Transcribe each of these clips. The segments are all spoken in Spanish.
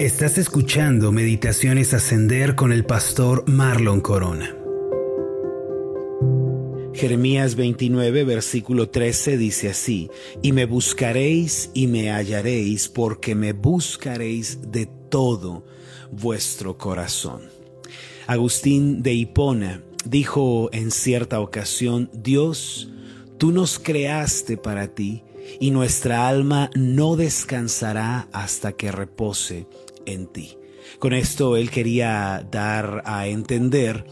Estás escuchando Meditaciones Ascender con el pastor Marlon Corona. Jeremías 29, versículo 13 dice así, y me buscaréis y me hallaréis porque me buscaréis de todo vuestro corazón. Agustín de Hipona dijo en cierta ocasión, Dios, tú nos creaste para ti y nuestra alma no descansará hasta que repose en ti. Con esto él quería dar a entender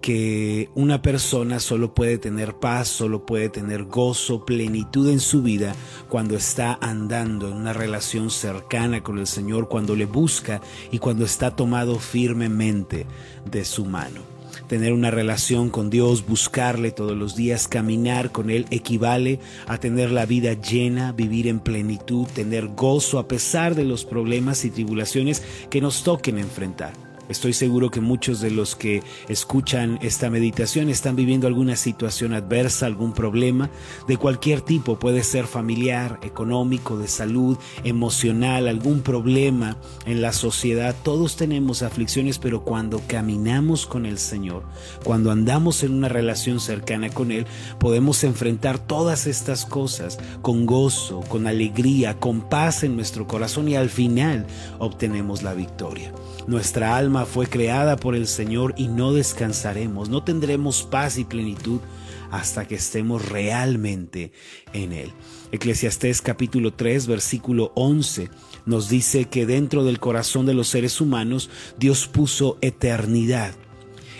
que una persona solo puede tener paz, solo puede tener gozo, plenitud en su vida cuando está andando en una relación cercana con el Señor, cuando le busca y cuando está tomado firmemente de su mano tener una relación con Dios, buscarle todos los días, caminar con Él, equivale a tener la vida llena, vivir en plenitud, tener gozo a pesar de los problemas y tribulaciones que nos toquen enfrentar. Estoy seguro que muchos de los que escuchan esta meditación están viviendo alguna situación adversa, algún problema de cualquier tipo, puede ser familiar, económico, de salud, emocional, algún problema en la sociedad. Todos tenemos aflicciones, pero cuando caminamos con el Señor, cuando andamos en una relación cercana con Él, podemos enfrentar todas estas cosas con gozo, con alegría, con paz en nuestro corazón y al final obtenemos la victoria. Nuestra alma fue creada por el Señor y no descansaremos, no tendremos paz y plenitud hasta que estemos realmente en Él. Eclesiastés capítulo 3 versículo 11 nos dice que dentro del corazón de los seres humanos Dios puso eternidad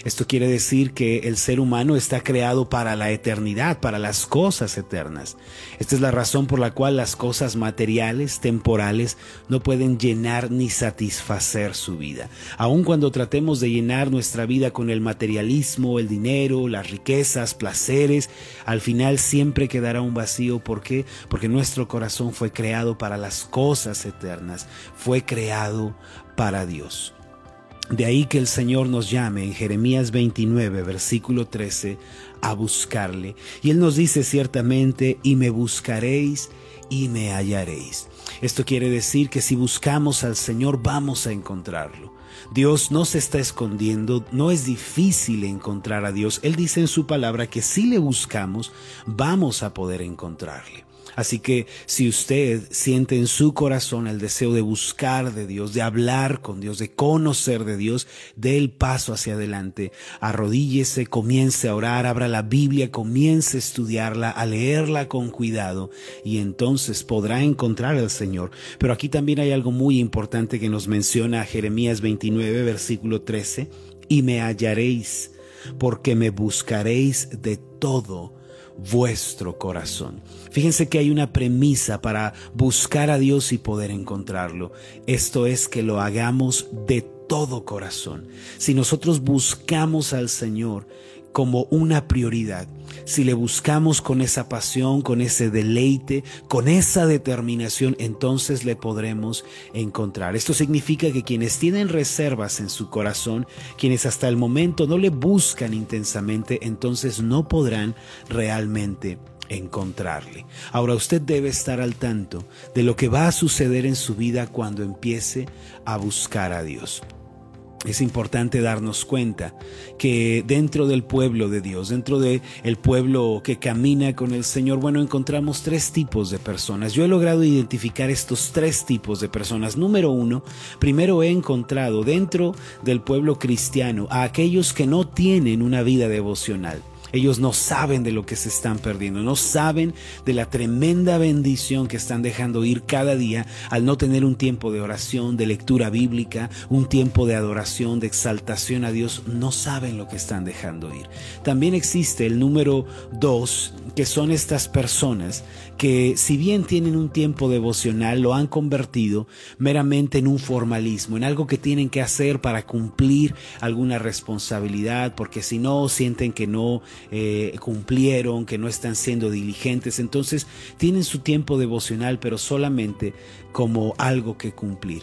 esto quiere decir que el ser humano está creado para la eternidad, para las cosas eternas. Esta es la razón por la cual las cosas materiales, temporales, no pueden llenar ni satisfacer su vida. Aun cuando tratemos de llenar nuestra vida con el materialismo, el dinero, las riquezas, placeres, al final siempre quedará un vacío. ¿Por qué? Porque nuestro corazón fue creado para las cosas eternas, fue creado para Dios. De ahí que el Señor nos llame en Jeremías 29, versículo 13, a buscarle. Y Él nos dice ciertamente, y me buscaréis y me hallaréis. Esto quiere decir que si buscamos al Señor vamos a encontrarlo. Dios no se está escondiendo, no es difícil encontrar a Dios. Él dice en su palabra que si le buscamos, vamos a poder encontrarle. Así que si usted siente en su corazón el deseo de buscar de Dios, de hablar con Dios, de conocer de Dios, dé el paso hacia adelante. Arrodíllese, comience a orar, abra la Biblia, comience a estudiarla, a leerla con cuidado y entonces podrá encontrar al Señor. Pero aquí también hay algo muy importante que nos menciona Jeremías 29, versículo 13, y me hallaréis porque me buscaréis de todo vuestro corazón. Fíjense que hay una premisa para buscar a Dios y poder encontrarlo. Esto es que lo hagamos de todo corazón. Si nosotros buscamos al Señor, como una prioridad. Si le buscamos con esa pasión, con ese deleite, con esa determinación, entonces le podremos encontrar. Esto significa que quienes tienen reservas en su corazón, quienes hasta el momento no le buscan intensamente, entonces no podrán realmente encontrarle. Ahora usted debe estar al tanto de lo que va a suceder en su vida cuando empiece a buscar a Dios es importante darnos cuenta que dentro del pueblo de Dios, dentro del el pueblo que camina con el Señor, bueno, encontramos tres tipos de personas. Yo he logrado identificar estos tres tipos de personas. Número uno, primero he encontrado dentro del pueblo cristiano a aquellos que no tienen una vida devocional. Ellos no saben de lo que se están perdiendo, no saben de la tremenda bendición que están dejando ir cada día al no tener un tiempo de oración, de lectura bíblica, un tiempo de adoración, de exaltación a Dios. No saben lo que están dejando ir. También existe el número dos, que son estas personas que si bien tienen un tiempo devocional, lo han convertido meramente en un formalismo, en algo que tienen que hacer para cumplir alguna responsabilidad, porque si no sienten que no eh, cumplieron, que no están siendo diligentes. Entonces tienen su tiempo devocional, pero solamente como algo que cumplir.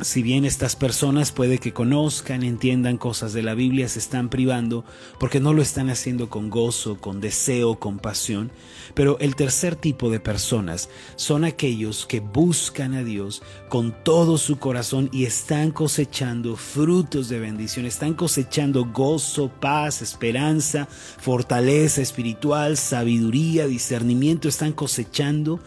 Si bien estas personas puede que conozcan, entiendan cosas de la Biblia, se están privando porque no lo están haciendo con gozo, con deseo, con pasión. Pero el tercer tipo de personas son aquellos que buscan a Dios con todo su corazón y están cosechando frutos de bendición, están cosechando gozo, paz, esperanza, fortaleza espiritual, sabiduría, discernimiento, están cosechando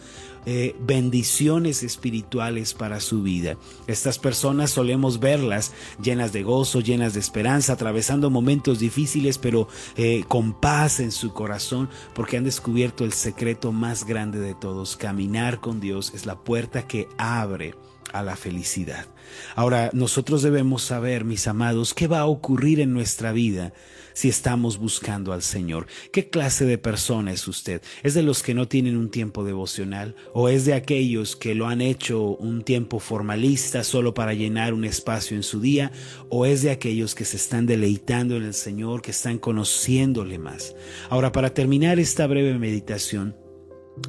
eh, bendiciones espirituales para su vida. Estas personas solemos verlas llenas de gozo, llenas de esperanza, atravesando momentos difíciles, pero eh, con paz en su corazón, porque han descubierto el secreto más grande de todos. Caminar con Dios es la puerta que abre a la felicidad. Ahora, nosotros debemos saber, mis amados, qué va a ocurrir en nuestra vida si estamos buscando al Señor. ¿Qué clase de persona es usted? ¿Es de los que no tienen un tiempo devocional? ¿O es de aquellos que lo han hecho un tiempo formalista solo para llenar un espacio en su día? ¿O es de aquellos que se están deleitando en el Señor, que están conociéndole más? Ahora, para terminar esta breve meditación,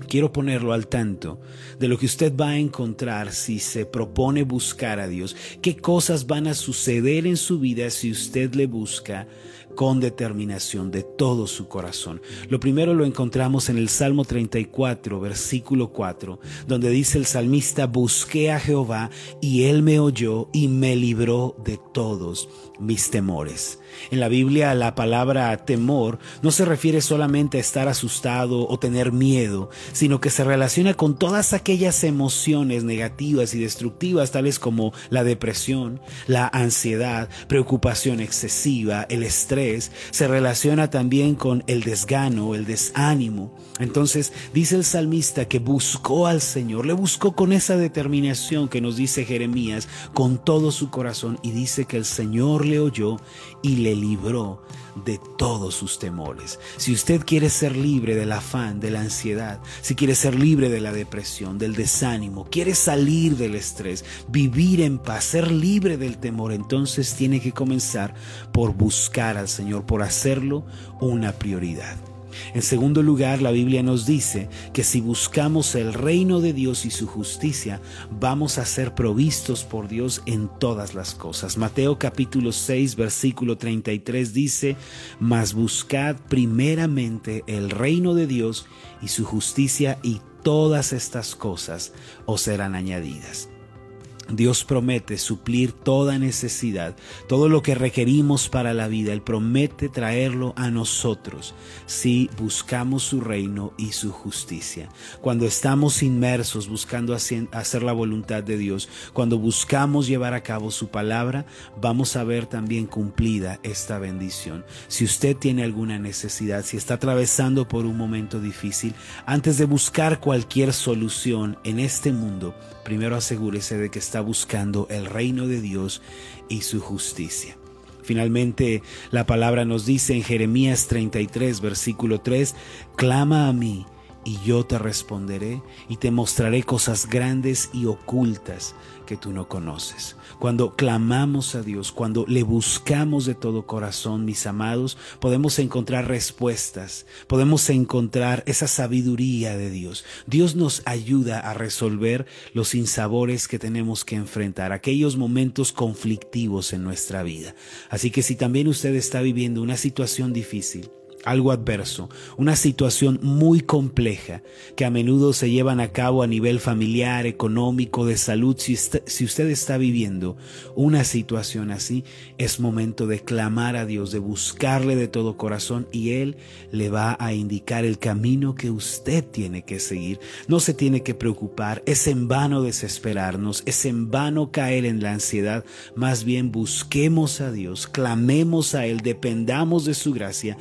Quiero ponerlo al tanto de lo que usted va a encontrar si se propone buscar a Dios, qué cosas van a suceder en su vida si usted le busca con determinación de todo su corazón. Lo primero lo encontramos en el Salmo 34, versículo 4, donde dice el salmista, busqué a Jehová y él me oyó y me libró de todos mis temores. En la Biblia la palabra temor no se refiere solamente a estar asustado o tener miedo, sino que se relaciona con todas aquellas emociones negativas y destructivas tales como la depresión, la ansiedad, preocupación excesiva, el estrés, se relaciona también con el desgano, el desánimo. Entonces dice el salmista que buscó al Señor, le buscó con esa determinación que nos dice Jeremías, con todo su corazón y dice que el Señor le oyó y le libró de todos sus temores. Si usted quiere ser libre del afán, de la ansiedad, si quiere ser libre de la depresión, del desánimo, quiere salir del estrés, vivir en paz, ser libre del temor, entonces tiene que comenzar por buscar al Señor, por hacerlo una prioridad. En segundo lugar, la Biblia nos dice que si buscamos el reino de Dios y su justicia, vamos a ser provistos por Dios en todas las cosas. Mateo capítulo 6, versículo 33 dice, mas buscad primeramente el reino de Dios y su justicia y todas estas cosas os serán añadidas. Dios promete suplir toda necesidad, todo lo que requerimos para la vida. Él promete traerlo a nosotros si buscamos su reino y su justicia. Cuando estamos inmersos buscando hacer la voluntad de Dios, cuando buscamos llevar a cabo su palabra, vamos a ver también cumplida esta bendición. Si usted tiene alguna necesidad, si está atravesando por un momento difícil, antes de buscar cualquier solución en este mundo, primero asegúrese de que está buscando el reino de Dios y su justicia. Finalmente, la palabra nos dice en Jeremías 33, versículo 3, clama a mí y yo te responderé y te mostraré cosas grandes y ocultas que tú no conoces. Cuando clamamos a Dios, cuando le buscamos de todo corazón, mis amados, podemos encontrar respuestas, podemos encontrar esa sabiduría de Dios. Dios nos ayuda a resolver los insabores que tenemos que enfrentar, aquellos momentos conflictivos en nuestra vida. Así que si también usted está viviendo una situación difícil, algo adverso, una situación muy compleja que a menudo se llevan a cabo a nivel familiar, económico, de salud. Si, usted está viviendo una situación así, es momento de clamar a Dios, de buscarle de todo corazón y Él le va a indicar el camino que usted tiene que seguir. No se tiene que preocupar, es en vano desesperarnos, es en vano caer en la ansiedad. Más bien busquemos a Dios, clamemos a Él, dependamos de su gracia,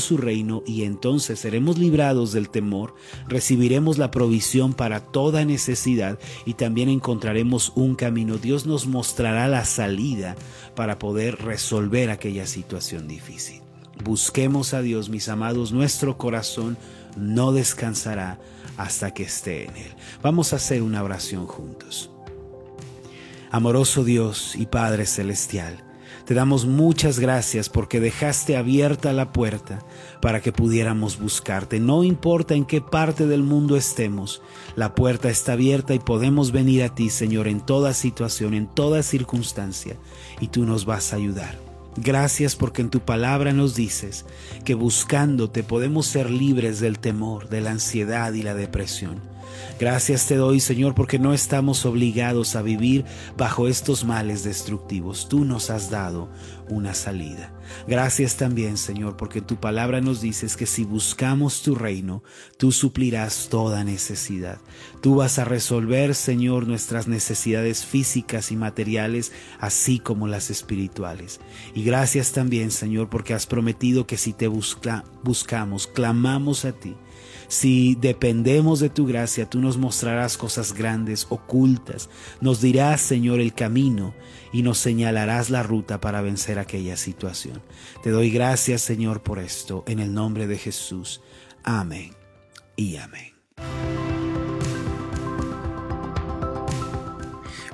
su reino y entonces seremos librados del temor, recibiremos la provisión para toda necesidad y también encontraremos un camino. Dios nos mostrará la salida para poder resolver aquella situación difícil. Busquemos a Dios, mis amados, nuestro corazón no descansará hasta que esté en Él. Vamos a hacer una oración juntos. Amoroso Dios y Padre Celestial, Te damos muchas gracias porque dejaste abierta la puerta para que pudiéramos buscarte. No importa en qué parte del mundo estemos, la puerta está abierta y podemos venir a ti, Señor, en toda situación, en toda circunstancia, y tú nos vas a ayudar. Gracias porque en tu palabra nos dices que buscándote podemos ser libres del temor, de la ansiedad y la depresión. Gracias te doy, Señor, porque no estamos obligados a vivir bajo estos males destructivos. Tú nos has dado una salida. Gracias también, Señor, porque tu palabra nos dices que si buscamos tu reino, tú suplirás toda necesidad. Tú vas a resolver, Señor, nuestras necesidades físicas y materiales, así como las espirituales. Y gracias también, Señor, porque has prometido que si te buscamos, clamamos a ti, si dependemos de tu gracia, tú nos mostrarás cosas grandes, ocultas, nos dirás, Señor, el camino y nos señalarás la ruta para vencer aquella situación. Te doy gracias, Señor, por esto, en el nombre de Jesús. Amén y amén.